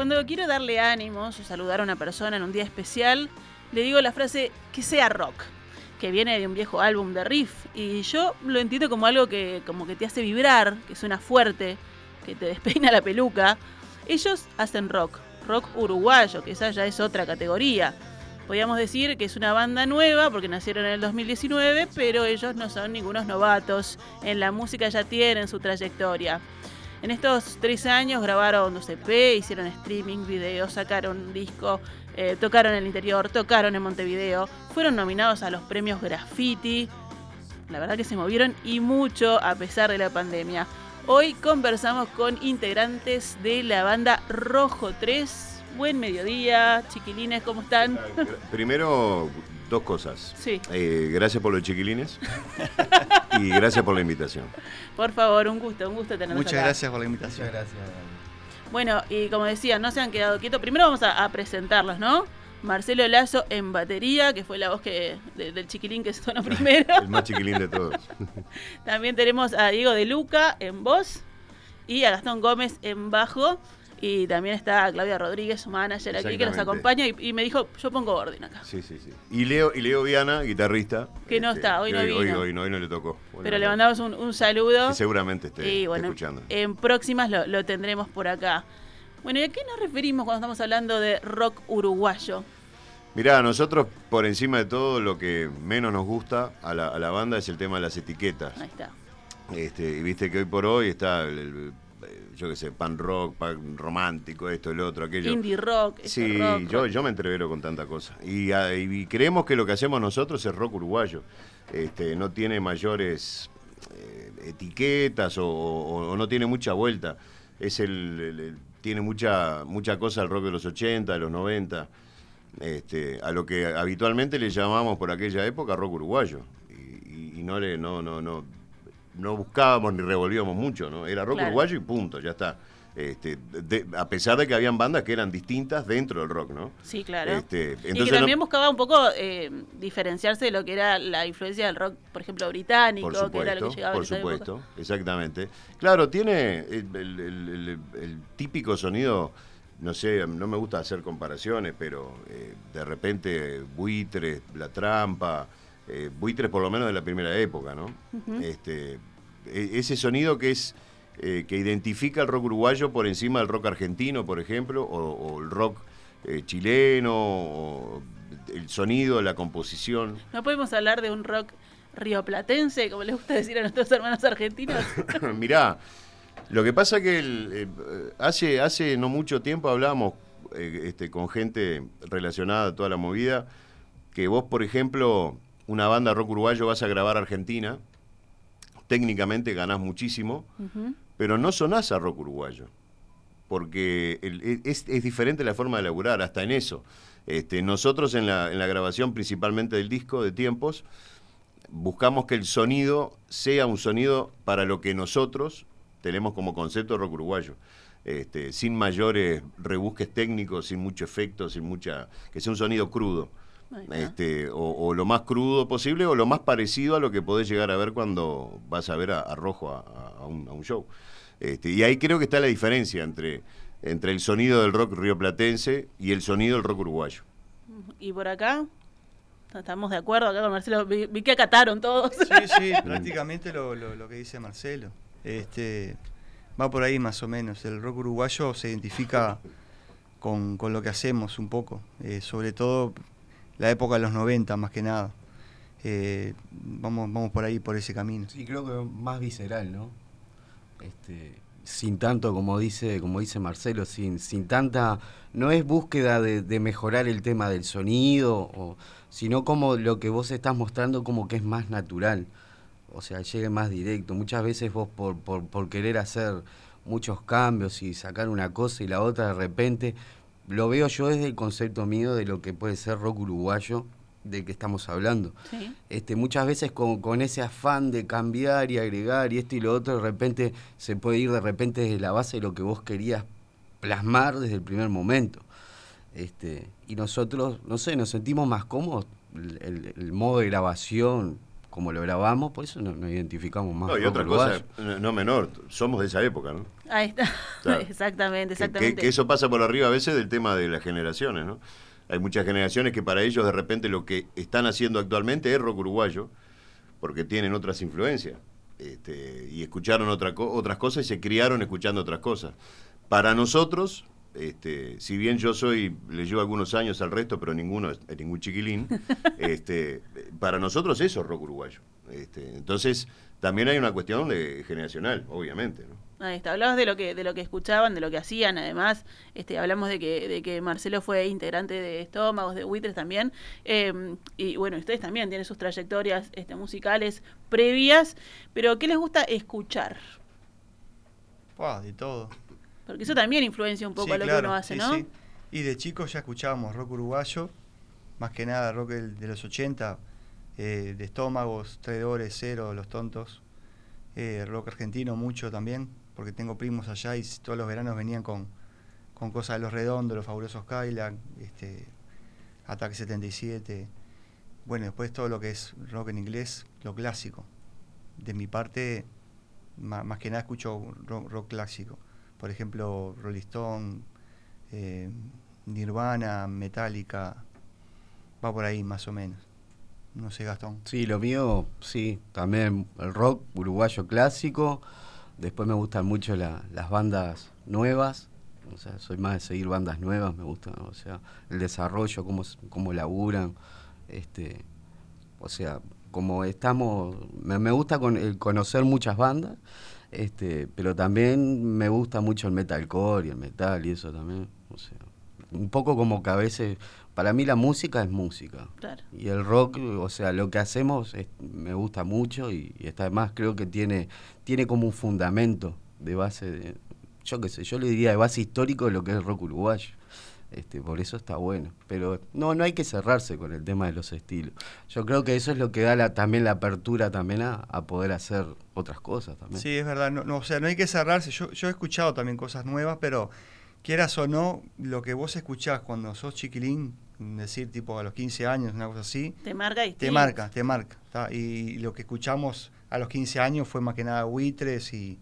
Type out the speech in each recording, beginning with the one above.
Cuando quiero darle ánimos o saludar a una persona en un día especial, le digo la frase que sea rock, que viene de un viejo álbum de riff. Y yo lo entiendo como algo que, como que te hace vibrar, que suena fuerte, que te despeina la peluca. Ellos hacen rock, rock uruguayo, que esa ya es otra categoría. Podríamos decir que es una banda nueva porque nacieron en el 2019, pero ellos no son ningunos novatos. En la música ya tienen su trayectoria. En estos tres años grabaron EP, hicieron streaming, videos, sacaron un disco, eh, tocaron en el interior, tocaron en Montevideo, fueron nominados a los premios Graffiti. La verdad que se movieron y mucho a pesar de la pandemia. Hoy conversamos con integrantes de la banda Rojo 3. Buen mediodía, chiquilines, ¿cómo están? Primero, dos cosas. Sí, Eh, gracias por los chiquilines y gracias por la invitación. por favor, un gusto, un gusto tenerlos Muchas acá. gracias por la invitación. Bueno, y como decía, no se han quedado quietos. Primero vamos a, a presentarlos, ¿no? Marcelo Lazo en batería, que fue la voz que de- del chiquilín que sonó primero. El más chiquilín de todos. También tenemos a Diego de Luca en voz y a Gastón Gómez en bajo. Y también está Claudia Rodríguez, su manager aquí, que nos acompaña y, y me dijo, yo pongo orden acá. Sí, sí, sí. Y Leo, y Leo Viana, guitarrista. Que no está, hoy no hoy, vino. hoy no, hoy no le tocó. Pero le mandamos un, un saludo. que seguramente esté, y esté bueno, escuchando. en próximas lo, lo tendremos por acá. Bueno, ¿y a qué nos referimos cuando estamos hablando de rock uruguayo? Mirá, nosotros por encima de todo lo que menos nos gusta a la, a la banda es el tema de las etiquetas. Ahí está. Este, y viste que hoy por hoy está el, el, yo qué sé, pan rock, pan romántico, esto, el otro, aquello. Indie rock, Sí, rock, yo, rock. yo me entrevero con tanta cosa. Y, ah, y creemos que lo que hacemos nosotros es rock uruguayo. Este, no tiene mayores eh, etiquetas o, o- o no tiene mucha vuelta. Es el, el- el- tiene mucha, mucha cosa el rock de los 80, de los 90. Este, a lo que habitualmente le llamamos por aquella época rock uruguayo. Y, y- y no le, no, no, no, no buscábamos ni revolvíamos mucho, ¿no? Era rock Claro. uruguayo y punto, ya está. Este, de- a pesar de que habían bandas que eran distintas dentro del rock, ¿no? Sí, claro. Este, y que entonces no- también buscaba un poco eh, diferenciarse de lo que era la influencia del rock, por ejemplo, británico, Por que era lo que supuesto, llegaba por supuesto, exactamente. Claro, tiene el, el- el- el- el típico sonido, no sé, no me gusta hacer comparaciones, pero eh, de repente buitres, la trampa, eh, buitres por lo menos de la primera época, ¿no? este, e- ese sonido que es eh, que identifica el rock uruguayo por encima del rock argentino, por ejemplo, o, o el rock eh, chileno, o el sonido, la composición. No podemos hablar de un rock rioplatense, como les gusta decir a nuestros hermanos argentinos. Mirá, lo que pasa que el, eh, hace, hace no mucho tiempo hablábamos este, con gente relacionada a toda la movida, que vos, por ejemplo, una banda rock uruguayo vas a grabar Argentina, técnicamente ganás muchísimo, pero no sonás a rock uruguayo. Porque el- e, es, es diferente la forma de laburar, hasta en eso. Este, nosotros en la, en la grabación principalmente del disco de tiempos, buscamos que el sonido sea un sonido para lo que nosotros tenemos como concepto de rock uruguayo. Este, sin mayores rebusques técnicos, sin mucho efecto, sin mucha. que sea un sonido crudo. Este, o, o lo más crudo posible o lo más parecido a lo que podés llegar a ver cuando vas a ver a, a Rojo a, a- a un, a un show. Este, y ahí creo que está la diferencia entre, entre el sonido del rock rioplatense y el sonido del rock uruguayo. Y por acá, estamos de acuerdo acá con Marcelo, vi, vi que acataron todos. Sí, sí, prácticamente lo, lo- lo que dice Marcelo. Este, va por ahí más o menos. El rock uruguayo se identifica con, con lo que hacemos un poco. eh, sobre todo la época de los 90, más que nada. Eh, vamos, vamos por ahí, por ese camino. Sí, creo que más visceral, ¿no? Este, sin tanto, como dice, como dice Marcelo, sin, sin tanta, no es búsqueda de, de mejorar el tema del sonido, o, sino como lo que vos estás mostrando como que es más natural. O sea, llegue más directo. Muchas veces vos por, por, por querer hacer muchos cambios y sacar una cosa y la otra de repente lo veo yo desde el concepto mío de lo que puede ser rock uruguayo, de que estamos hablando. Sí. Este, muchas veces con, con ese afán de cambiar y agregar y esto y lo otro, de repente se puede ir de repente desde la base de lo que vos querías plasmar desde el primer momento. Este, y nosotros, no sé, nos sentimos más cómodos, el, el- el modo de grabación, como lo grabamos, por eso nos, nos identificamos más. No, y otra cosa, no- no menor, somos de esa época, ¿no? Ahí está. Exactamente, exactamente. Que, que eso pasa por arriba a veces del tema de las generaciones, ¿no? Hay muchas generaciones que para ellos de repente lo que están haciendo actualmente es rock uruguayo, porque tienen otras influencias. este, y escucharon otra otras cosas y se criaron escuchando otras cosas. Para nosotros, este, si bien yo soy, le llevo algunos años al resto, pero ninguno es es ningún chiquilín, este, para nosotros eso es rock uruguayo. Este, entonces, también hay una cuestión de generacional, obviamente, ¿no? Ahí está, hablabas de lo que de lo que escuchaban, de lo que hacían, además, este, hablamos de que, de que Marcelo fue integrante de Estómagos, de Buitres también, eh, y bueno, ustedes también tienen sus trayectorias este, musicales previas, pero ¿qué les gusta escuchar? Buah, de todo. Porque eso también influencia un poco Sí, a lo claro, que uno hace, sí, ¿no? sí. Y de chicos ya escuchábamos rock uruguayo, más que nada rock de los 80, eh, de estómagos, traidores, cero, los tontos. Eh, rock argentino mucho también, porque tengo primos allá y todos los veranos venían con, con cosas de los redondos, los fabulosos Cadillac, este, Ataque 77. Bueno, después todo lo que es rock en inglés, lo clásico. De mi parte, más, que nada escucho rock, rock clásico. Por ejemplo, Rolling eh, Nirvana, Metallica, va por ahí más o menos. No sé, Gastón. Sí, lo mío, sí, también el rock uruguayo clásico. Después me gustan mucho la- las bandas nuevas. O sea, soy más de seguir bandas nuevas, me gusta, o sea, el desarrollo, cómo, cómo laburan. Este, o sea, como estamos, me, me gusta con, el conocer muchas bandas, este, pero también me gusta mucho el metalcore y el metal y eso también. O sea, un poco como que a veces, para mí la música es música. Claro. Y el rock, o sea, lo que hacemos es- me gusta mucho y, y está además creo que tiene, tiene como un fundamento de base, de, yo qué sé, yo le diría de base histórico de lo que es el rock uruguayo. Este, por eso está bueno. Pero no, no hay que cerrarse con el tema de los estilos. Yo creo que eso es lo que da la, también la apertura también a, a poder hacer otras cosas también. Sí, es verdad. No, no, o sea, no hay que cerrarse. Yo, yo he escuchado también cosas nuevas, pero quieras o no, lo que vos escuchás cuando sos chiquilín, decir tipo a los 15 años, una cosa así, Te marca y te marca, te marca. ¿tá? Y lo que escuchamos a los 15 años fue más que nada buitres y,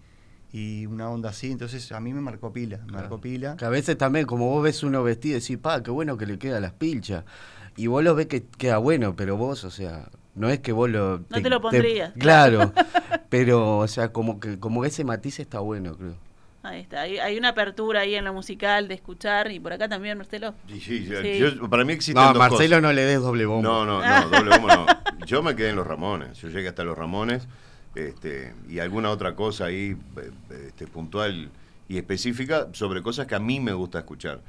y una onda así. Entonces a mí me marcó pila, me Claro. marcó pila. Que a veces también, como vos ves uno vestido y decís, pa, qué bueno que le quedan las pilchas. Y vos lo ves que queda bueno, pero vos, o sea, no es que vos lo... No te lo pondrías. claro, pero, o sea, como que como ese matiz está bueno, creo. Ahí está, hay, hay una apertura ahí en lo musical de escuchar, y por acá también, Marcelo. Sí, sí, Sí. yo- para mí existen No, dos Marcelo cosas. no le des doble bombo. No, no, no, doble bombo no. Yo me quedé en los Ramones. Yo llegué hasta los Ramones este, y alguna otra cosa ahí eh, este, puntual y específica sobre cosas que a mí me gusta escuchar.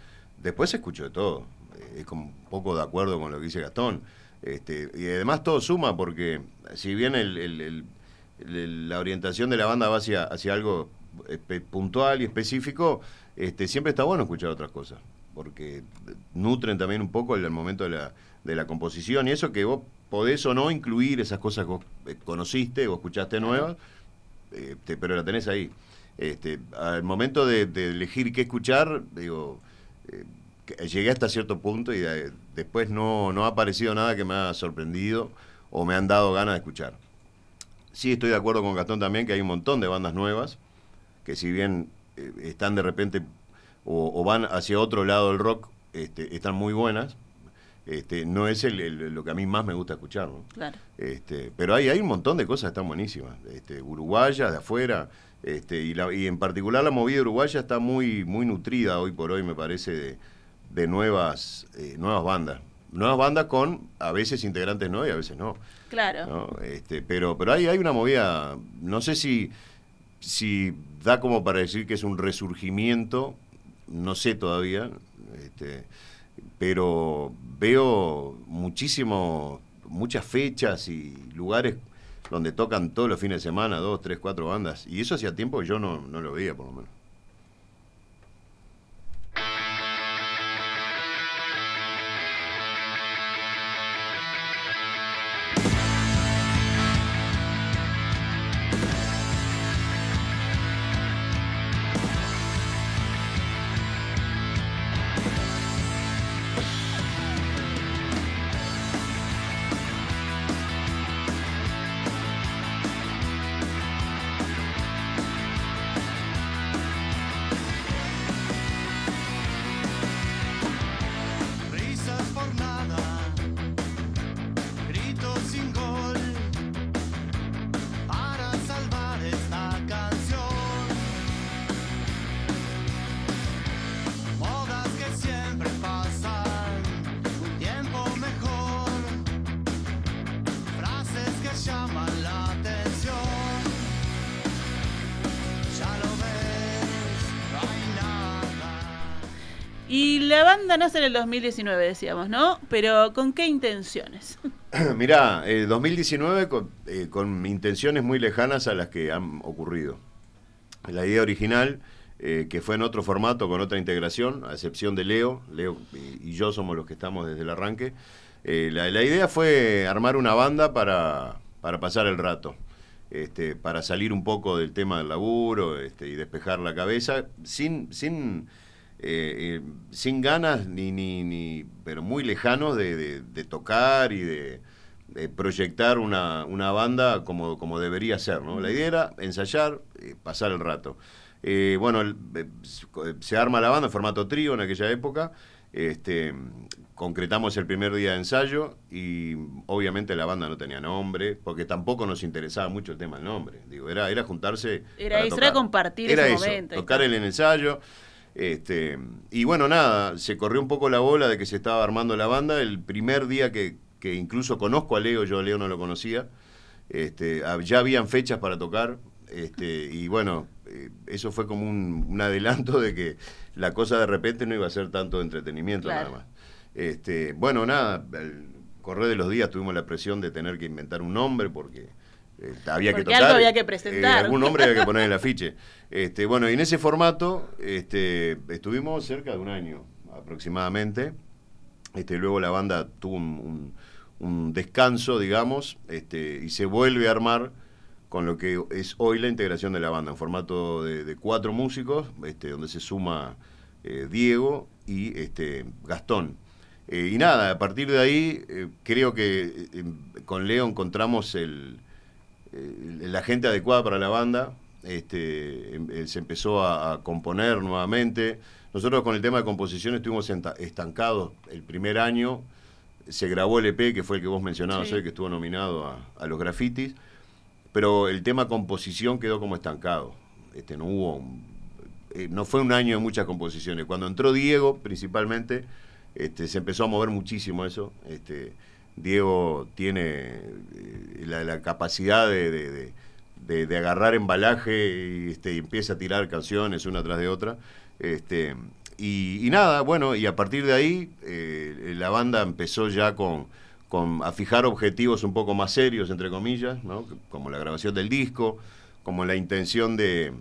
Después escucho de todo. Eh, Es como un poco de acuerdo con lo que dice Gastón. Este, y además todo suma porque si bien el- la orientación de la banda va hacia, hacia algo puntual y específico, este, siempre está bueno escuchar otras cosas, porque nutren también un poco el, el momento de la, de la composición y eso que vos podés o no incluir esas cosas que vos eh, conociste o escuchaste nuevas, este, pero la tenés ahí. Este, al momento de, de elegir qué escuchar, digo, eh, llegué hasta cierto punto y de- después no, no ha aparecido nada que me haya sorprendido o me han dado ganas de escuchar. Sí, estoy de acuerdo con Gastón también que hay un montón de bandas nuevas que si bien eh, están de repente o, o van hacia otro lado del rock, este, están muy buenas. Este, no es el- el- lo que a mí más me gusta escuchar, ¿no? Claro. Este, pero hay, hay un montón de cosas que están buenísimas, este, uruguayas, de afuera, este, y, la- y en particular la movida uruguaya está muy, muy nutrida hoy por hoy, me parece, de, de nuevas, eh, nuevas bandas. Nuevas bandas con a veces integrantes no y a veces no. Claro. ¿no? Este, pero pero hay, hay una movida, no sé si, si da como para decir que es un resurgimiento, no sé todavía, este, pero veo muchísimo, muchas fechas y lugares donde tocan todos los fines de semana, dos, tres, cuatro bandas, y eso hacía tiempo que yo no, no lo veía por lo menos. La banda nace en el 2019, decíamos, ¿no? Pero ¿con qué intenciones? Mirá, eh, 2019 con, eh, con intenciones muy lejanas a las que han ocurrido. La idea original, eh, que fue en otro formato, con otra integración, a excepción de Leo, Leo y yo somos los que estamos desde el arranque, eh, la, la idea fue armar una banda para, para pasar el rato. Este, para salir un poco del tema del laburo este, y despejar la cabeza, sin, sin, eh, eh, sin ganas, ni, ni, ni, pero muy lejanos de, de- de tocar y de, de proyectar una, una banda como, como debería ser. ¿no? La idea era ensayar, eh, pasar el rato. Eh, bueno, el- se arma la banda en formato trío en aquella época. Este, concretamos el primer día de ensayo y obviamente la banda no tenía nombre, porque tampoco nos interesaba mucho el tema del nombre. Digo, era, era juntarse. Era para eso, tocar. era compartir Era ese eso, momento, Tocar el ensayo. Este, y bueno, nada, se corrió un poco la bola de que se estaba armando la banda. El primer día que, que incluso conozco a Leo, yo a Leo no lo conocía, este, ya habían fechas para tocar. Este, y bueno, eh, eso fue como un, un adelanto de que la cosa de repente no iba a ser tanto de entretenimiento Claro. nada más. Este, bueno, nada, al correr de los días tuvimos la presión de tener que inventar un nombre porque eh, había que Porque tocar. algo había que eh, presentar. algún nombre había que poner en el afiche. Este, bueno, y en ese formato este, estuvimos cerca de un año aproximadamente. Este, luego la banda tuvo un, un- un descanso, digamos, este, y se vuelve a armar con lo que es hoy la integración de la banda, en formato de, de cuatro músicos, este, donde se suma eh, Diego y este, Gastón. Eh, y nada, a partir de ahí eh, creo que eh, con Leo encontramos el, eh, la gente adecuada para la banda. Este, em- eh, se empezó a, a componer nuevamente. Nosotros con el tema de composición estuvimos estancados el primer año. Se grabó el EP, que fue el que vos mencionabas Sí. hoy, que estuvo nominado a, a los grafitis. Pero el tema composición quedó como estancado. Este, no hubo un- eh, no fue un año de muchas composiciones. Cuando entró Diego, principalmente, este, se empezó a mover muchísimo eso. Este, Diego tiene eh, la, capacidad de, de- agarrar embalaje y, este, empieza a tirar canciones una tras de otra. Este, y, nada, bueno, y a partir de ahí eh, la banda empezó ya con, con- a fijar objetivos un poco más serios, entre comillas, ¿no? como la grabación del disco, como la intención de,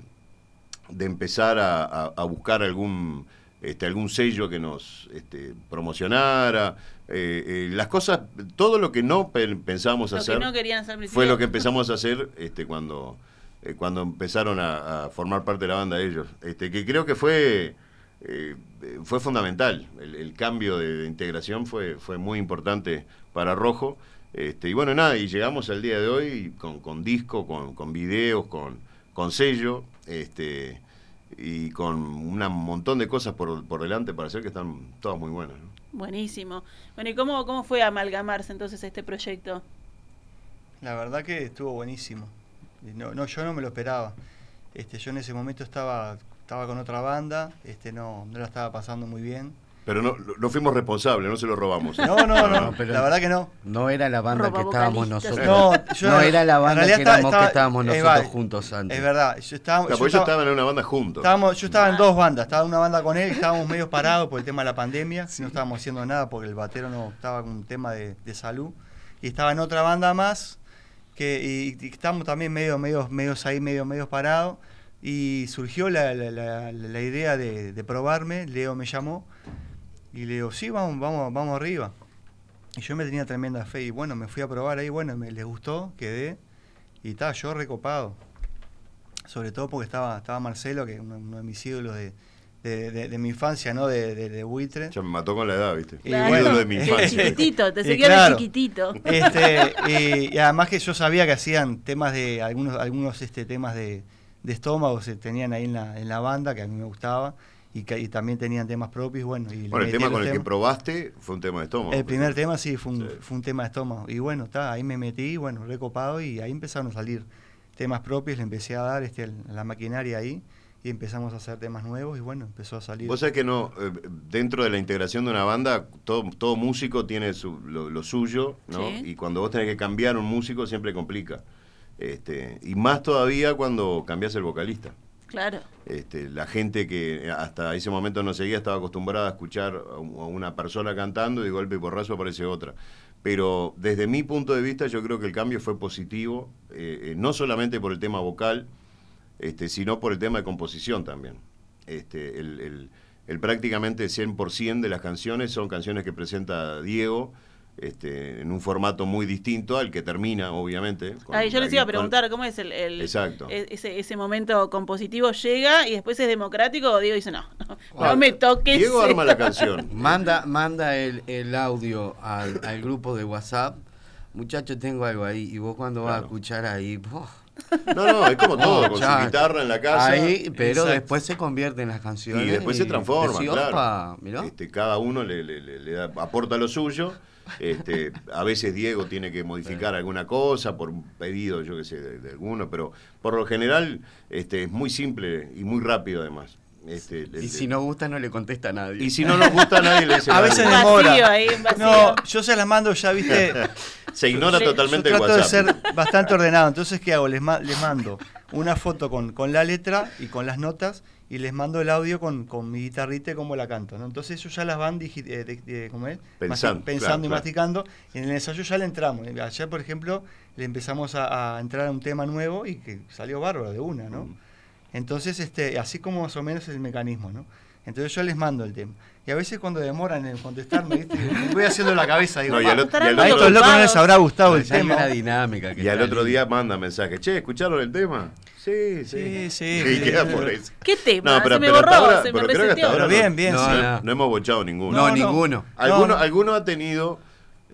de empezar a- a buscar algún este, algún sello que nos este, promocionara eh, eh, las cosas todo lo que no pe- pensábamos Lo hacer que no querían hacer al fue lo que empezamos a hacer este, cuando eh, cuando empezaron a, a formar parte de la banda ellos. Este, que creo que fue fue fundamental. El, el cambio de, de integración fue fue muy importante para Rojo. Este, y bueno nada y llegamos al día de hoy con, con disco con, con videos con, con sello. Este y con un montón de cosas por, por delante para hacer que están todas muy buenas. ¿no? Buenísimo. Bueno, ¿y cómo, cómo fue amalgamarse entonces este proyecto? La verdad que estuvo buenísimo. No, no, yo no me lo esperaba. Este, yo en ese momento estaba, estaba con otra banda, este, no, no la estaba pasando muy bien. Pero no, no fuimos responsables, no se lo robamos. No, no, no, No, pero- la verdad que no. No era la banda que estábamos nosotros. No, yo No era la banda que estaba- éramos estaba- que estábamos eh, nosotros va, juntos antes. Es verdad, yo estaba, Claro, yo porque ellos estaba- en una banda juntos. estábamos- yo estaba en dos bandas, estaba en una banda con él, estábamos medio parados por el tema de la pandemia, no estábamos haciendo nada porque el batero no estaba con un tema de, de salud, y estaba en otra banda más, que, y, y estábamos también medio, medio, medios ahí, medio, medio parados, y surgió la, la- la- la idea de, de probarme, Leo me llamó, y le digo, sí, vamos, vamos, vamos arriba. Y yo me tenía tremenda fe, y bueno, me fui a probar ahí, bueno, me les gustó, quedé, y estaba yo recopado. Sobre todo porque estaba, estaba Marcelo, que es uno, uno de mis ídolos de, de, de- de mi infancia, ¿no? De, de, de buitre. Ya me mató con la edad, ¿viste? Y Claro, bueno, de mi infancia. chiquitito, te seguía claro. de chiquitito. Este, y, y además que yo sabía que hacían temas de, algunos, algunos este, temas de, de estómago se tenían ahí en la, en la banda, que a mí me gustaba, y, que, y también tenían temas propios, bueno. Y le Bueno, el tema con el que probaste fue un tema de estómago. El primer tema sí fue un, Sí. fue un tema de estómago. Y bueno, está, ahí me metí, bueno, recopado y ahí empezaron a salir temas propios, le empecé a dar este, la maquinaria ahí y empezamos a hacer temas nuevos y bueno, empezó a salir. Vos sabés que no, eh, dentro de la integración de una banda, todo, todo músico tiene su- lo, lo suyo, ¿no? Sí. Y cuando vos tenés que cambiar un músico siempre complica. Este, y más todavía cuando cambias el vocalista. Claro. Este, la gente que hasta ese momento no seguía estaba acostumbrada a escuchar a un- a una persona cantando y de golpe y porrazo aparece otra. Pero desde mi punto de vista yo creo que el cambio fue positivo, eh, eh, no solamente por el tema vocal, este, sino por el tema de composición también. Este, el, el- el prácticamente 100% de las canciones son canciones que presenta Diego este, en un formato muy distinto al que termina, obviamente. con Ahí yo la les iba a preguntar cómo es el, el- Exacto. e- ese, ese momento compositivo llega y después es democrático Diego dice no, no, no Ah, me toques. Diego arma esto". la canción. Manda, manda el, el audio al, al grupo de WhatsApp. Muchachos, tengo algo ahí. Y vos cuando vas a escuchar ahí. ¡oh! No, no, es como todo, con su guitarra en la casa. Ahí, pero Exacto. después se convierte en las canciones. Y después se transforma. Este, cada uno le, le- le- le da- aporta lo suyo. Este, a veces Diego tiene que modificar alguna cosa por un pedido, yo qué sé, de, de alguno, pero por lo general este, es muy simple y muy rápido además. Este, el- Y si no gusta, no le contesta a nadie. y si no nos gusta, nadie le dice A nada. veces Un vacío demora. ahí, vacío. No, yo se las mando ya, viste. Se ignora Yo- totalmente yo el trato de WhatsApp. ser bastante ordenado. Entonces, ¿qué hago? Les, ma- les mando una foto con, con la letra y con las notas y les mando el audio con, con mi guitarrita y cómo la canto. ¿no? Entonces ellos ya las van digi- eh, de- de- ¿cómo es? Pensando, pensando claro, y claro. masticando. En el ensayo ya le entramos. Ayer, por ejemplo, le empezamos a, a entrar a un tema nuevo y que salió bárbaro de una, ¿no? Mm. Entonces, este, así como más o menos es el mecanismo, ¿no? Entonces yo les mando el tema. Y a veces cuando demoran en contestarme, ¿viste? me voy haciendo la cabeza. Digo, No, y al "Ah, otro- y al a estos locos no les habrá gustado el tema. una dinámica. que Y al otro día manda mensaje, che, ¿escucharon el tema? Sí, Sí, sí. sí. Y queda por eso. ¿Qué tema? No, pero- se me borró, ahora- se me pero creo que hasta ahora Pero bien, bien, No, sí. no. No hemos bochado ninguno. No, No, no. ninguno. Alguno, no. alguno ha tenido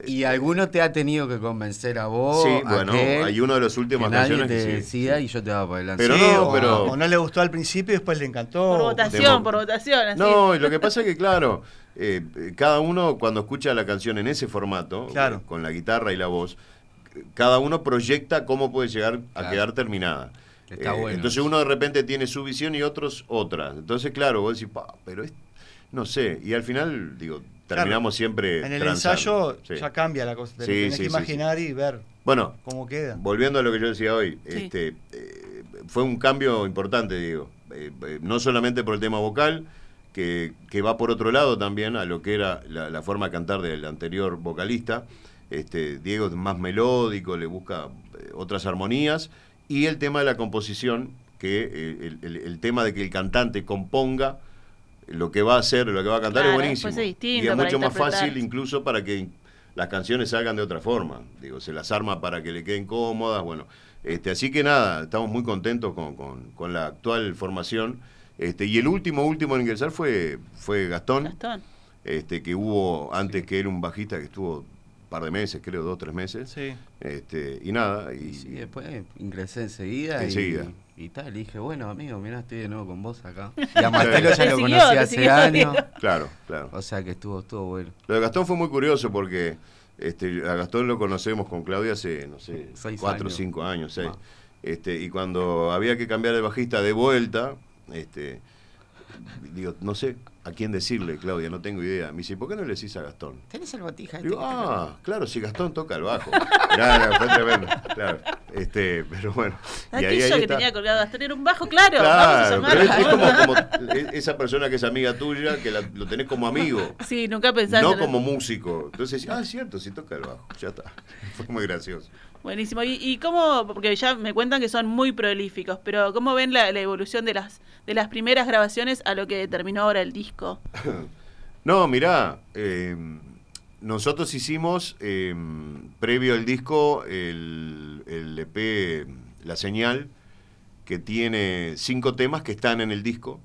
Y alguno te ha tenido que convencer a vos. Sí, bueno, aquel, hay uno de las últimas que nadie canciones te que sí, decía sí. y yo te daba por delante. Pero Sí, no, o, pero- o no le gustó al principio y después le encantó. Por votación, por votación. Así. No, y lo que pasa es que, claro, eh, cada uno cuando escucha la canción en ese formato, Claro. eh, con la guitarra y la voz, cada uno proyecta cómo puede llegar a Claro. quedar terminada. Está Eh, bueno Entonces uno de repente tiene su visión y otros otras. Entonces, claro, vos decís, "Pa, pero es, no sé. Y al final, digo, terminamos siempre. En el transando. ensayo Sí. ya cambia la cosa. Te lo Sí, tenés sí, que sí, imaginar y ver Bueno, cómo queda. Volviendo a lo que yo decía hoy, Sí. este, eh, fue un cambio importante, digo. Eh, eh, no solamente por el tema vocal, que, que va por otro lado también a lo que era la, la forma de cantar del anterior vocalista. Este, Diego es más melódico, le busca eh, otras armonías. Y el tema de la composición, que eh, el, el- el tema de que el cantante componga lo que va a hacer, lo que va a cantar Claro, es buenísimo. después es distinto y es mucho más fácil incluso para que las canciones salgan de otra forma. Digo, se las arma para que le queden cómodas. Bueno, este, así que nada, estamos muy contentos con, con- con la actual formación. Este, y el último, último en ingresar fue, fue Gastón, Gastón. este, que hubo antes que era un bajista que estuvo un par de meses, creo, dos, tres meses. Sí. Este, y nada, y, Y sí, después ingresé enseguida. Enseguida. Y, tal, y dije, bueno, amigo, mirá, estoy de nuevo con vos acá. Y a Martelo ya lo conocí hace años. Claro, claro. O sea que estuvo, estuvo bueno. Lo de Gastón fue muy curioso porque este, a Gastón lo conocemos con Claudia hace, no sé, Seis cuatro o cinco años, seis. Ah. Este, y cuando había que cambiar de bajista de vuelta, este, digo, no sé a quién decirle, Claudia, no tengo idea. Me dice, ¿por qué no le decís a Gastón? ¿Tenés el botija? Digo, ah, claro, si Gastón toca el bajo. Claro, fue tremendo, claro. Este, pero bueno. y ahí- ahí que está. tenía colgado Gastón era un bajo, claro. vamos a Claro, pero es, como, como e- esa persona que es amiga tuya, que la- lo tenés como amigo. Sí, nunca pensaste. No en- como músico. Entonces, ah, es cierto, si toca el bajo. Ya está. Fue muy gracioso. Buenísimo. ¿Y, y cómo, porque ya me cuentan que son muy prolíficos, pero cómo ven la, la evolución de las, de las primeras grabaciones a lo que terminó ahora el disco? No, mirá, eh, nosotros hicimos, eh, previo al disco, el, el EP La Señal, que tiene cinco temas que están en el disco,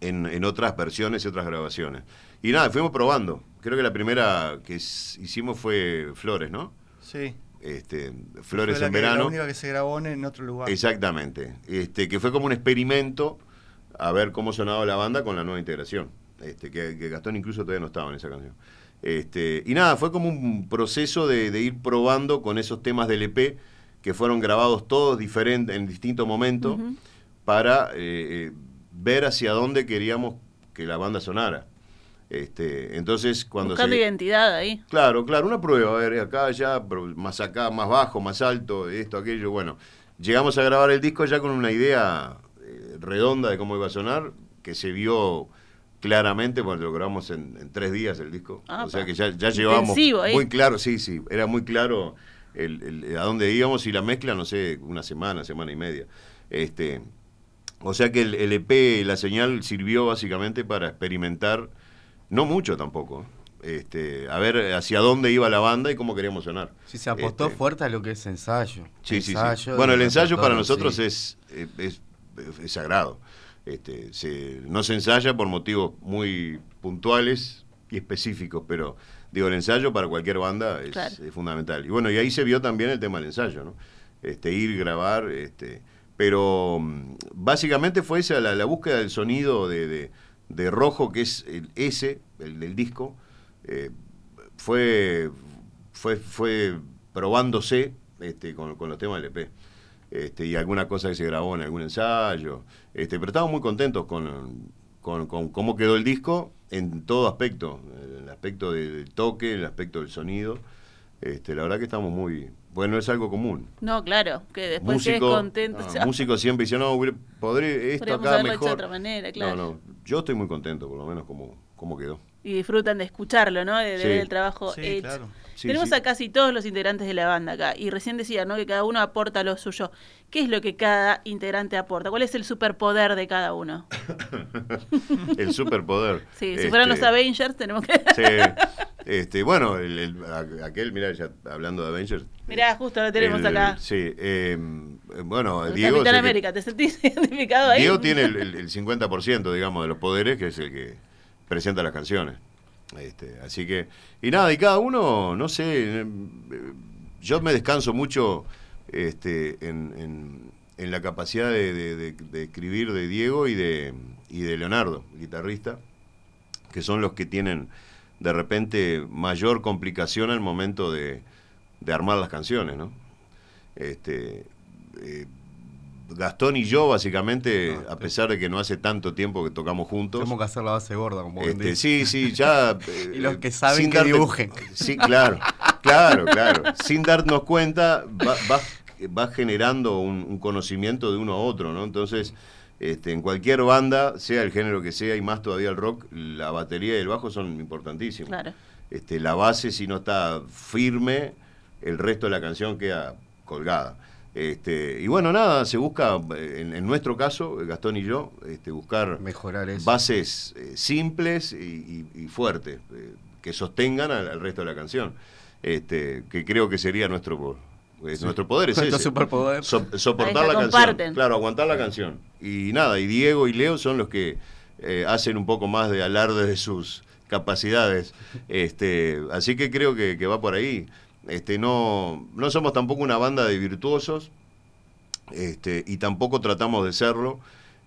en, en otras versiones y otras grabaciones. Y nada, fuimos probando. Creo que la primera que hicimos fue Flores, ¿no? Sí. Este, Flores Fue la en que- La verano. única que se grabó en, en otro lugar. Exactamente. Este, que fue como un experimento a ver cómo sonaba la banda con la nueva integración. Este, que, que Gastón incluso todavía no estaba en esa canción. Este, y nada, fue como un proceso de, de ir probando con esos temas del EP que fueron grabados todos diferentes en distintos momentos para eh, eh, ver hacia dónde queríamos que la banda sonara. Este, entonces, cuando Buscando se, identidad ahí. Claro, claro, una prueba, a ver, acá, allá, más acá, más bajo, más alto, esto, aquello, bueno. Llegamos a grabar el disco ya con una idea redonda de cómo iba a sonar, que se vio claramente cuando lo grabamos en, en tres días el disco. Ah, o sea que ya, ya llevábamos ¿eh? muy claro, sí, sí, era muy claro el, el- a dónde íbamos y la mezcla, no sé, una semana, semana y media. Este, o sea que el, el EP, la señal, sirvió básicamente para experimentar, no mucho tampoco, este, a ver hacia dónde iba la banda y cómo queríamos sonar. Sí, se apostó Este, fuerte a lo que es ensayo. Sí, sí, Bueno, el ensayo para nosotros sí. es, es, es sagrado. Este, se- no se ensaya por motivos muy puntuales y específicos, pero digo, el ensayo para cualquier banda es, Claro. es fundamental. Y bueno, y ahí se vio también el tema del ensayo, ¿no? Este, ir, grabar, este, pero mm, básicamente fue esa la, la búsqueda del sonido de, de- de rojo, que es el S, el del disco, eh, fue, fue, fue probándose este, con, con los temas del EP. Este, y alguna cosa que se grabó en algún ensayo. Este, pero estamos muy contentos con, con, con cómo quedó el disco en todo aspecto. El aspecto del toque, el aspecto del sonido. Este, la verdad que estamos muy... Bueno, es algo común. No, claro, que después quedes Músico, contento. ah, ya. músico siempre dice, no, podré esto Podríamos acá haberlo hecho de mejor. otra manera, claro. No, no, yo estoy muy contento, por lo menos, como, como quedó. Y disfrutan de escucharlo, ¿no? De, de Sí. ver el trabajo Sí, hecho. claro. Sí, Tenemos sí. a casi todos los integrantes de la banda acá. Y recién decía, ¿no? Que cada uno aporta lo suyo. ¿Qué es lo que cada integrante aporta? ¿Cuál es el superpoder de cada uno? El superpoder. Sí, si fueran los Este, Avengers, tenemos que. Sí. Este, bueno, el, aquel, mira, ya hablando de Avengers. Mirá, justo lo tenemos el- acá. Sí, eh, bueno, El Diego. Capitán que- América, ¿te sentís identificado ahí? Diego tiene el, el- el 50%, digamos, de los poderes, que es el que presenta las canciones. Este, así que, y nada, y cada uno, no sé, yo me descanso mucho este, en, la capacidad de, escribir de Diego y de, y de Leonardo, guitarrista, que son los que tienen de repente mayor complicación al momento de, de armar las canciones, ¿no? Este, eh, Gastón y yo, básicamente, Ah, a pesar de que no hace tanto tiempo que tocamos juntos, Tenemos que hacer la base gorda, como este, sí, sí, ya. eh, Y los que saben sin que darte- dibujen. Sí, claro, claro, claro. Sin darnos cuenta, va, va, va generando un, un conocimiento de uno a otro, ¿no? Entonces, este, en cualquier banda, sea el género que sea, y más todavía el rock, la batería y el bajo son importantísimos. Claro. Este, la base, si no está firme, el resto de la canción queda colgada. Este, y bueno, nada, se busca, en, en nuestro caso, Gastón y yo, este, buscar Mejorar eso. bases eh, simples y, y- y fuertes, eh, que sostengan al, al resto de la canción. Este, que creo que sería nuestro, es nuestro poder. Es Nuestro ese. superpoder. So- soportar la canción. Claro, aguantar la canción. Y nada, y Diego y Leo son los que eh, hacen un poco más de alarde de sus capacidades. Este, así que creo que, que va por ahí. Este, no, no somos tampoco una banda de virtuosos este, y tampoco tratamos de serlo.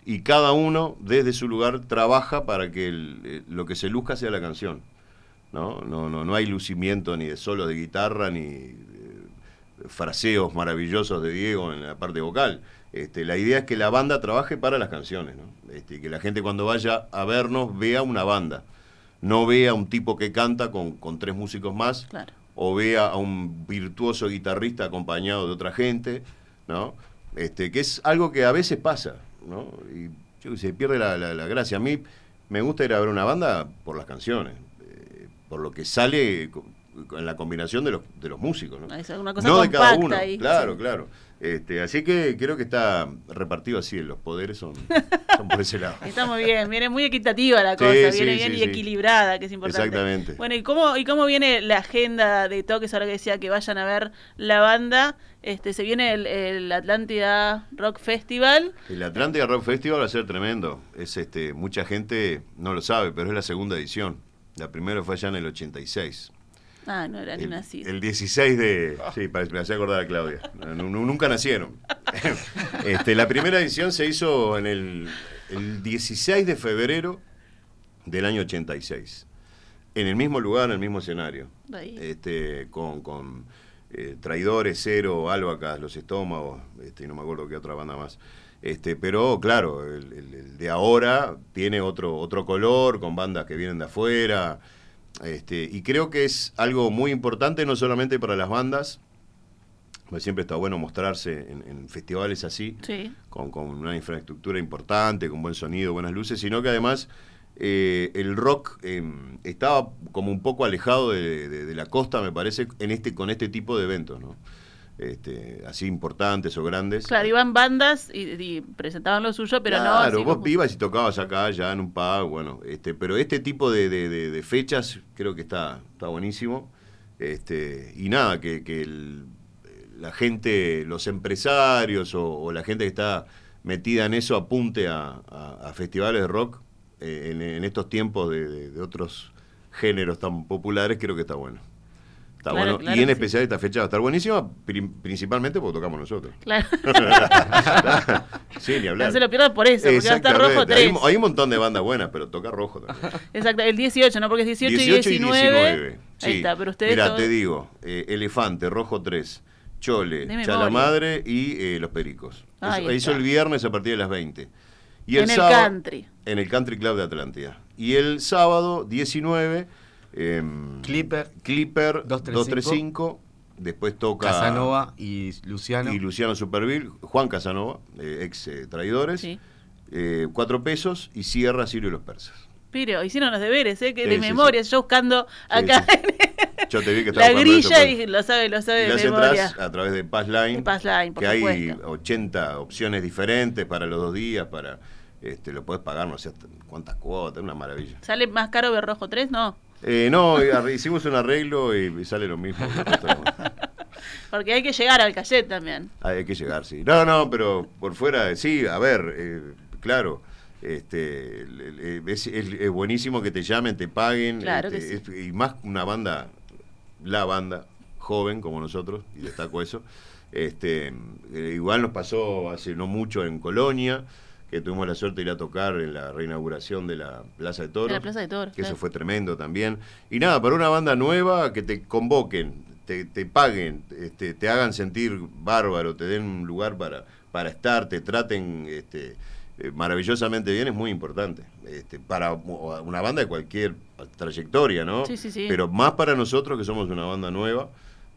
Y cada uno, desde su lugar, trabaja para que eh, lo que se luzca sea la canción. ¿no? No, no, no hay lucimiento ni de solos de guitarra, ni eh, fraseos maravillosos de Diego en la parte vocal. Este, la idea es que la banda trabaje para las canciones, ¿no? Este, que la gente cuando vaya a vernos vea una banda, no vea un tipo que canta con, con tres músicos más, Claro. O vea a un virtuoso guitarrista acompañado de otra gente, ¿no? Este, que es algo que a veces pasa, ¿no? Y yo se pierde la, gracia. A mí me gusta ir a ver una banda por las canciones, eh, por lo que sale en la combinación de los, de los músicos, ¿no? Es una cosa no de cada uno, ahí, claro, sí. claro. Este, así que creo que está repartido así, los poderes son, son por ese lado. Está muy bien, viene muy equitativa la cosa, sí, viene sí, bien y equilibrada, que es importante. Exactamente. Bueno, ¿y cómo, ¿y cómo viene la agenda de toques ahora que decía que vayan a ver la banda? Este, se viene el, el Atlántida Rock Festival. El Atlántida Rock Festival va a ser tremendo. Es este, mucha gente no lo sabe, pero es la segunda edición. La primera fue allá en el 86. Ah, no era ni El, nacido. el 16 de. Sí, para- me hacía acordar a Claudia. Nu- nu- nunca nacieron. este, la primera edición se hizo en el, el 16 de febrero del año 86. En el mismo lugar, en el mismo escenario. Ahí. Este, con, con eh, Traidores, Cero, Albacas, Los Estómagos, este, y no me acuerdo qué otra banda más. Este, pero claro, el, el- el de ahora tiene otro, otro color, con bandas que vienen de afuera. Este, y creo que es algo muy importante, no solamente para las bandas, Pues Siempre está bueno mostrarse en, en festivales así, Sí. con, con una infraestructura importante, con buen sonido, buenas luces, sino que además eh, el rock eh, estaba como un poco alejado de, de- de la costa, me parece, en este, con este tipo de eventos, ¿no? Este, así importantes o grandes. Claro, iban bandas y, y presentaban lo suyo, pero no. claro, vos como- ibas y tocabas acá, ya en un pub, bueno, este, pero este tipo de, de- de- de fechas creo que está, está buenísimo. Este, y nada, que, que el- la gente, los empresarios o, o la gente que está metida en eso apunte a, a- a festivales de rock eh, en, en estos tiempos de otros géneros tan populares, creo que está bueno. Está Claro, bueno. claro y en que sí. especial esta fecha va a estar buenísima, pri- principalmente porque tocamos nosotros. Claro. sí, ni hablar. no se lo pierdan por eso, porque va a estar rojo Exactamente. Hay, 3. un- hay un montón de bandas buenas, pero toca rojo también. Exacto, el 18, ¿no? Porque es 18, 18 y 19. Sí. Ahí está, pero ustedes. Todos- te digo, eh, Elefante, Rojo 3, Chole. Chalamadre y eh, Los Pericos. Ahí Eso, eso el viernes a partir de las 20. Y en el sábado- country. En el Country Club de Atlántida. Y el sábado 19, em, Clipper. Clipper 235. 235. Después toca Casanova y Luciano. y Luciano Superville, Juan Casanova, eh, ex eh, traidores. Sí. eh, cuatro pesos y cierra Sirio y los persas. Pero hicieron los deberes, ¿eh? Que Sí, de sí, memoria, yo buscando acá Yo te vi que estaba la grilla y lo sabe, lo sabe Y de las memoria. entras a través de Passline, De Passline, por que hay supuesto. 80 opciones diferentes para los dos días, para este lo puedes pagar, no sé cuántas cuotas, una maravilla. ¿Sale más caro ver rojo 3? No. Eh, no, arre- hicimos un arreglo y, sale lo mismo. Porque hay que llegar al cachet también. Hay que llegar, sí. No, no, pero por fuera, sí, a ver, eh, claro. Este, es, es- es buenísimo que te llamen, te paguen. Claro este, que es- y más una banda, la banda joven como nosotros, y destaco eso. Este, eh, igual nos pasó hace no mucho en Colonia, que tuvimos la suerte de ir a tocar en la reinauguración de la Plaza de Toros. En la Plaza de Toros, Que claro. eso fue tremendo también. Y nada, para una banda nueva, que te convoquen, te, te paguen, este, te hagan sentir bárbaro, te den un lugar para, para estar, te traten este, eh, maravillosamente bien, es muy importante. Este, para una banda de cualquier trayectoria, ¿no? Sí, sí, sí. Pero más para nosotros, que somos una banda nueva,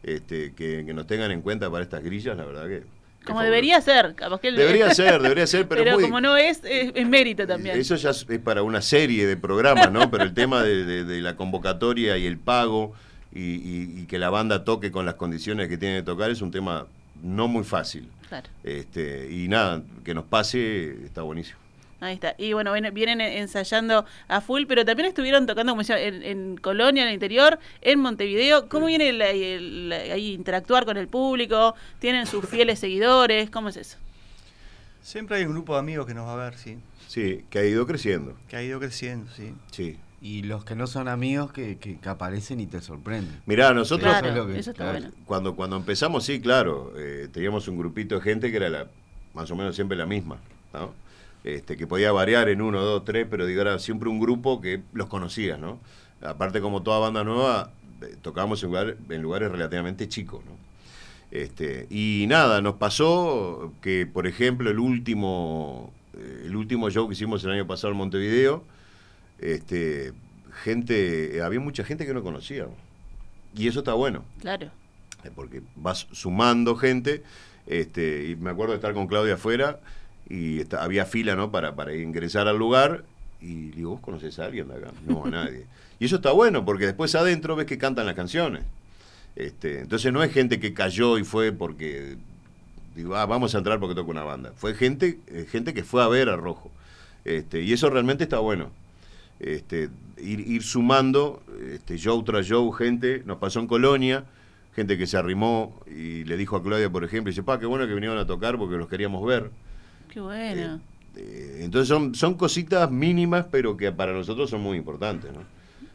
este, que, que nos tengan en cuenta para estas grillas, la verdad que... Como debería ser. Capaz que el- Debería ser, debería ser, pero, muy- como no es, es, es mérito también. eso ya es es para una serie de programas, ¿no? Pero el tema de, de- de la convocatoria y el pago y, y- y que la banda toque con las condiciones que tiene que tocar es un tema no muy fácil. Claro. Este, y nada, que nos pase está buenísimo. Ahí está. Y bueno, vienen ensayando a full, pero también estuvieron tocando como decía, en, en Colonia, en el interior, en Montevideo. ¿Cómo viene el- interactuar con el público? ¿Tienen sus fieles seguidores? ¿Cómo es eso? Siempre hay un grupo de amigos que nos va a ver, sí. Sí, que ha ido creciendo. Que ha ido creciendo, sí. Sí. Y los que no son amigos que, que, que aparecen y te sorprenden. Mirá, nosotros Claro, es lo que- eso está claro. bueno. cuando, cuando empezamos, sí, claro, eh, teníamos un grupito de gente que era la, más o menos siempre la misma, ¿no? Este, que podía variar en uno, dos, tres, pero digo, era siempre un grupo que los conocías, ¿no? Aparte, como toda banda nueva, eh, tocábamos en, lugar- en lugares relativamente chicos, ¿no? Este, y nada, nos pasó que, por ejemplo, el último, eh, el último show que hicimos el año pasado en Montevideo, este, gente, había mucha gente que no conocíamos. Y eso está bueno Claro. eh, porque vas sumando gente. Este, y me acuerdo de estar con Claudia afuera y esta- había fila ¿no? para, para ingresar al lugar. Y digo, ¿vos conocés a alguien de acá? No, a nadie. Y eso está bueno porque después adentro ves que cantan las canciones. Este, entonces no es gente que cayó y fue porque digo, ah, vamos a entrar porque toca una banda. Fue gente, eh, gente que fue a ver a Rojo. Este, y eso realmente está bueno. Este, ir, ir sumando, este, show tras show, gente, nos pasó en Colonia, gente que se arrimó y le dijo a Claudia, por ejemplo, dice, pa, qué bueno que vinieron a tocar porque los queríamos ver. Qué bueno. Eh, entonces son, son cositas mínimas, pero que para nosotros son muy importantes. ¿no?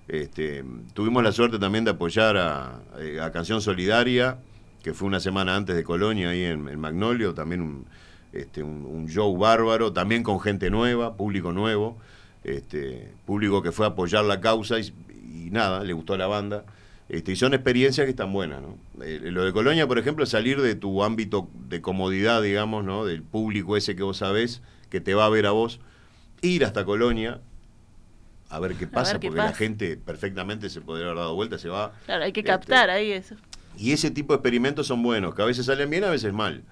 Este, tuvimos la suerte también de apoyar a, eh, Canción Solidaria, que fue una semana antes de Colonia, ahí en, Magnolio, también un, este, un, show bárbaro, también con gente nueva, público nuevo, este, público que fue a apoyar la causa y, y nada, le gustó la banda. Este, y son experiencias que están buenas, ¿no? Eh, lo de Colonia, por ejemplo, es salir de tu ámbito de comodidad, digamos, ¿no? Del público ese que vos sabés, que te va a ver a vos, ir hasta Colonia a ver qué pasa, ver qué porque la gente perfectamente se podría haber dado vuelta, se va. Claro, hay que Este, captar ahí eso. Y ese tipo de experimentos son buenos, que a veces salen bien, a veces mal.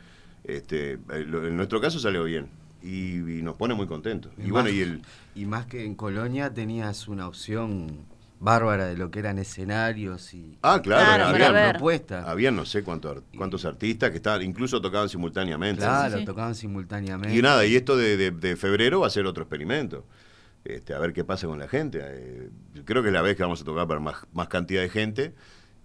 Este, eh, en nuestro caso salió bien y, y nos pone muy contentos. Y, bueno, más, y el, y más que en Colonia tenías una opción bárbara de lo que eran escenarios y ah, claro, Claro, ver. propuestas. habían no sé cuántos, cuántos artistas que estaban, incluso tocaban simultáneamente. Claro, Sí, tocaban simultáneamente. Y nada, y esto de, de- de febrero va a ser otro experimento. Este, a ver qué pasa con la gente. Eh, creo que es la vez que vamos a tocar para más, más cantidad de gente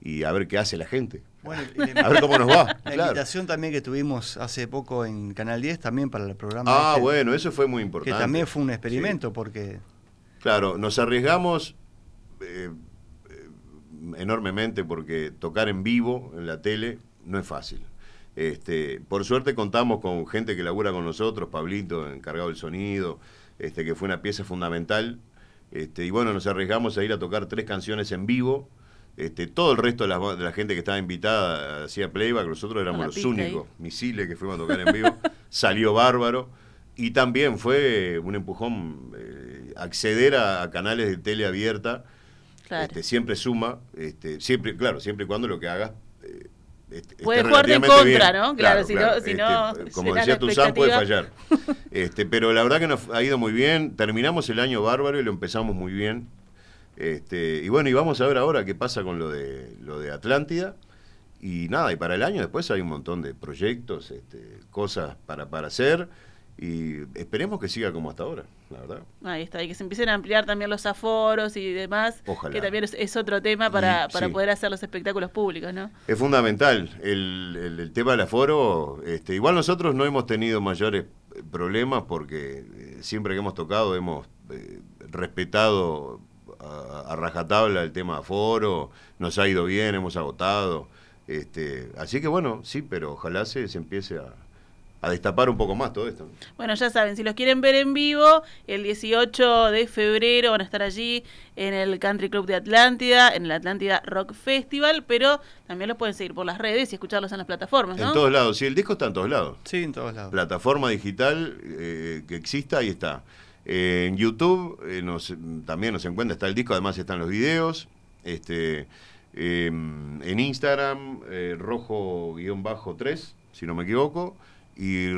y a ver qué hace la gente. Bueno, y la, A ver cómo nos va. la claro. invitación también que tuvimos hace poco en Canal 10 también para el programa. Ah, este, bueno, eso fue muy Que importante. también fue un experimento Sí. porque Claro, nos arriesgamos eh, eh, enormemente porque tocar en vivo en la tele no es fácil. Este, por suerte contamos con gente que labura con nosotros, Pablito, encargado del sonido, este, que fue una pieza fundamental. Este, y bueno, nos arriesgamos a ir a tocar tres canciones en vivo. Este, todo el resto de la, de la gente que estaba invitada hacía playback, nosotros éramos los ahí. únicos misiles que fuimos a tocar en vivo. Salió bárbaro. Y también fue un empujón eh, acceder a, a canales de tele abierta. Claro. Este, siempre suma, este, siempre, claro, siempre y cuando lo que hagas eh, este, Puede en relativamente contra, bien. ¿no? Claro, si no- si no, este, como decía Tuzán, puede fallar. Este, pero la verdad que nos ha ido muy bien. Terminamos el año bárbaro y lo empezamos muy bien. Este, y bueno, y vamos a ver ahora qué pasa con lo de lo de Atlántida. Y nada, y para el año después hay un montón de proyectos, este, cosas para, para hacer. Y esperemos que siga como hasta ahora, la verdad. Ahí está, y que se empiecen a ampliar también los aforos y demás, Ojalá. que también es, es otro tema para, para sí. poder hacer los espectáculos públicos, ¿no? Es fundamental el, el- el tema del aforo. Este, igual nosotros no hemos tenido mayores problemas porque eh, siempre que hemos tocado hemos eh, respetado a, a rajatabla el tema aforo, nos ha ido bien, hemos agotado. Este, así que bueno, sí, pero ojalá se, se empiece a, a destapar un poco más todo esto. Bueno, ya saben, si los quieren ver en vivo, el 18 de febrero van a estar allí en el Country Club de Atlántida, en el Atlántida Rock Festival, pero también los pueden seguir por las redes y escucharlos en las plataformas, ¿no? En todos lados, sí, el disco está en todos lados. sí, en todos lados. plataforma digital eh, que exista, ahí está. Eh, en YouTube eh, nos- también nos encuentra, está el disco, además están los videos. Este, eh, en Instagram, eh, rojo-3, si no me equivoco, y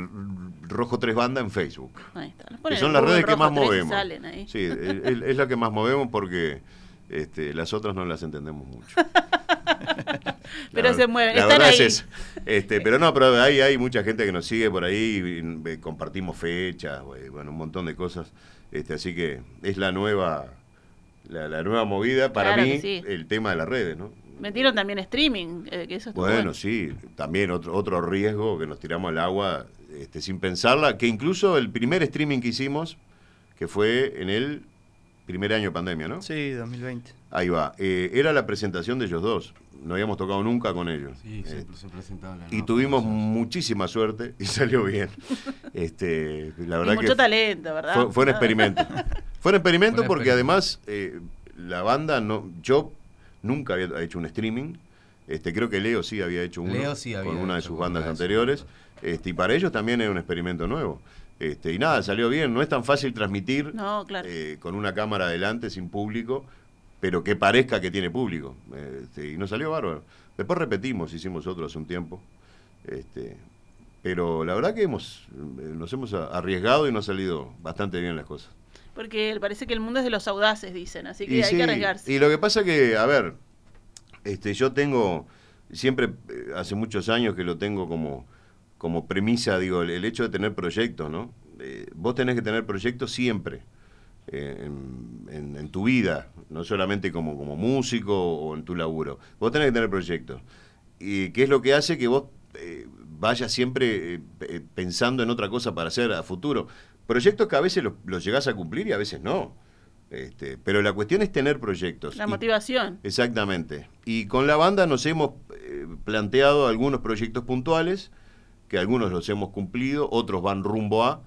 rojo 3 banda en Facebook. Ahí está. Que son las redes que más 3 y movemos. Sí, es, la que más movemos porque este, las otras no las entendemos mucho. Pero La se mueven, la están verdad ahí. es. Este, pero no, pero hay, hay mucha gente que nos sigue por ahí, y, compartimos fechas, bueno, un montón de cosas. Este, así que es la nueva, la, la nueva movida para Claro mí, sí. el tema de las redes, ¿no? Metieron también streaming, eh, que eso está Bueno, sí, también otro, otro riesgo que nos tiramos al agua este, sin pensarla, que incluso el primer streaming que hicimos, que fue en el primer año de pandemia, ¿no? Sí, 2020. Ahí va, eh, era la presentación de ellos dos, no habíamos tocado nunca con ellos. Sí, Eh, se, se presentaban la y tuvimos muchísima suerte y salió bien. Este, la verdad Y mucho que talento, ¿verdad? fue, fue un experimento. Fue un experimento porque experimento. además eh, la banda no, yo nunca había hecho un streaming. Este, creo que Leo sí había hecho uno Leo sí con había una de hecho sus bandas anteriores. Este, y para ellos también era un experimento nuevo. Este, y nada, salió bien. No es tan fácil transmitir No, claro. eh, con una cámara adelante, sin público, pero que parezca que tiene público. Este, y nos salió bárbaro. Después repetimos, hicimos otro hace un tiempo. Este, pero la verdad que hemos, eh, nos hemos arriesgado y nos ha salido bastante bien las cosas. Porque parece que el mundo es de los audaces, dicen, así que Y hay sí, que arriesgarse. Y lo que pasa que, a ver, este, yo tengo, siempre, eh, hace muchos años que lo tengo como, como premisa, digo, el, el hecho de tener proyectos, ¿no? Eh, vos tenés que tener proyectos siempre. eh, en, en- en tu vida, no solamente como, como músico o en tu laburo. Vos tenés que tener proyectos. ¿Y qué es lo que hace que vos eh, vayas siempre pensando en otra cosa para hacer a futuro? Proyectos que a veces los, los llegás a cumplir y a veces no. Este, pero la cuestión es tener proyectos. La Y- motivación. Exactamente. Y con la banda nos hemos eh, planteado algunos proyectos puntuales, que algunos los hemos cumplido, otros van rumbo a,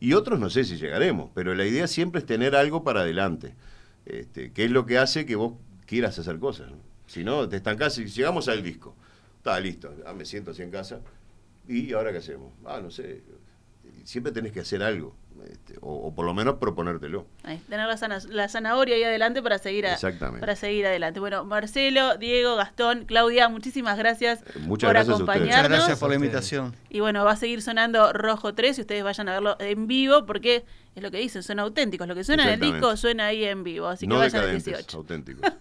y otros no sé si llegaremos, pero la idea siempre es tener algo para adelante, este, que es lo que hace que vos quieras hacer cosas. ¿no? Si no, te estancás y llegamos al disco. Está listo, ah, me siento así en casa. ¿Y ahora qué hacemos? Ah, no sé. siempre tenés que hacer algo, este, o, o por lo menos proponértelo. Ahí, tener la, zana- la zanahoria ahí adelante para seguir, a- Exactamente. para seguir adelante. Bueno, Marcelo, Diego, Gastón, Claudia, muchísimas gracias Eh, muchas por gracias a ustedes. Muchas acompañarnos. gracias por la invitación. Y bueno, va a seguir sonando Rojo 3 y ustedes vayan a verlo en vivo porque es lo que dicen, son auténticos. Lo que suena en el disco suena ahí en vivo. Así que no vayan al decadentes, 18. auténticos.